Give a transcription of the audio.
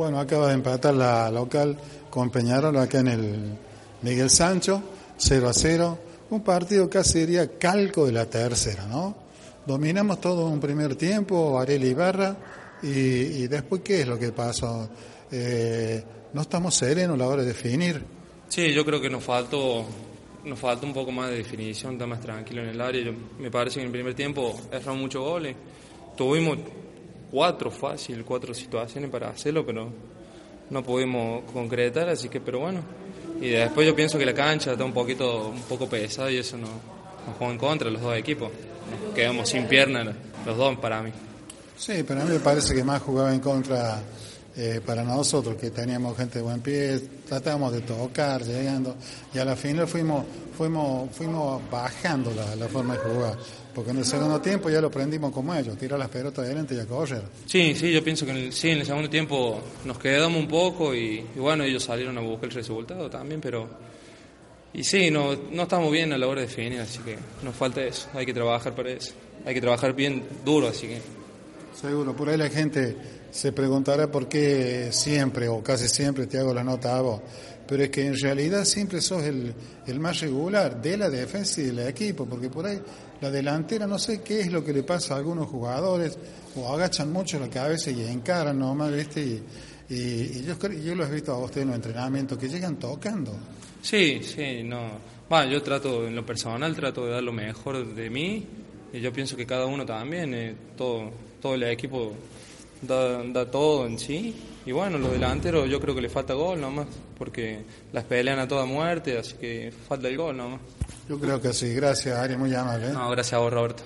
Bueno, acaba de empatar la local con Peñarol acá en el Miguel Sancho, 0 a 0. Un partido casi sería calco de la tercera, ¿no? Dominamos todo un primer tiempo, Ibarra, y, y después, ¿qué es lo que pasó? Eh, no estamos serenos a la hora de definir. Sí, yo creo que nos faltó, nos falta un poco más de definición, estar más tranquilo en el área. Me parece que en el primer tiempo erramos muchos goles. Tuvimos cuatro fácil, cuatro situaciones para hacerlo, pero no pudimos concretar, así que, pero bueno. Y después yo pienso que la cancha está un poquito, un poco pesada y eso nos, nos juega en contra los dos equipos. Nos quedamos sin piernas los dos para mí. Sí, pero a mí me parece que más jugaba en contra eh, para nosotros, que teníamos gente de buen pie, tratábamos de tocar, llegando, y a la final fuimos, fuimos, fuimos bajando la, la forma de jugar, porque en el segundo tiempo ya lo aprendimos como ellos, tirar las pelotas adelante y a correr. Sí, sí, yo pienso que en el, sí, en el segundo tiempo nos quedamos un poco y, y bueno, ellos salieron a buscar el resultado también, pero... Y sí, no, no estamos bien a la hora de definir, así que nos falta eso, hay que trabajar para eso, hay que trabajar bien duro, así que... Seguro, por ahí la gente se preguntará por qué siempre o casi siempre te hago la nota a vos, pero es que en realidad siempre sos el, el más regular de la defensa y del equipo, porque por ahí la delantera no sé qué es lo que le pasa a algunos jugadores, o agachan mucho la cabeza y encaran nomás, ¿viste? Y, y, y yo, yo lo he visto a ustedes en los entrenamientos, que llegan tocando. Sí, sí, no. Bueno, yo trato, en lo personal, trato de dar lo mejor de mí y yo pienso que cada uno también, eh, todo, todo el equipo da, da todo en sí. Y bueno, los delanteros yo creo que le falta gol nomás, porque las pelean a toda muerte, así que falta el gol nomás. Yo creo que sí, gracias Ari, muy amable. ¿eh? No, gracias a vos, Roberto.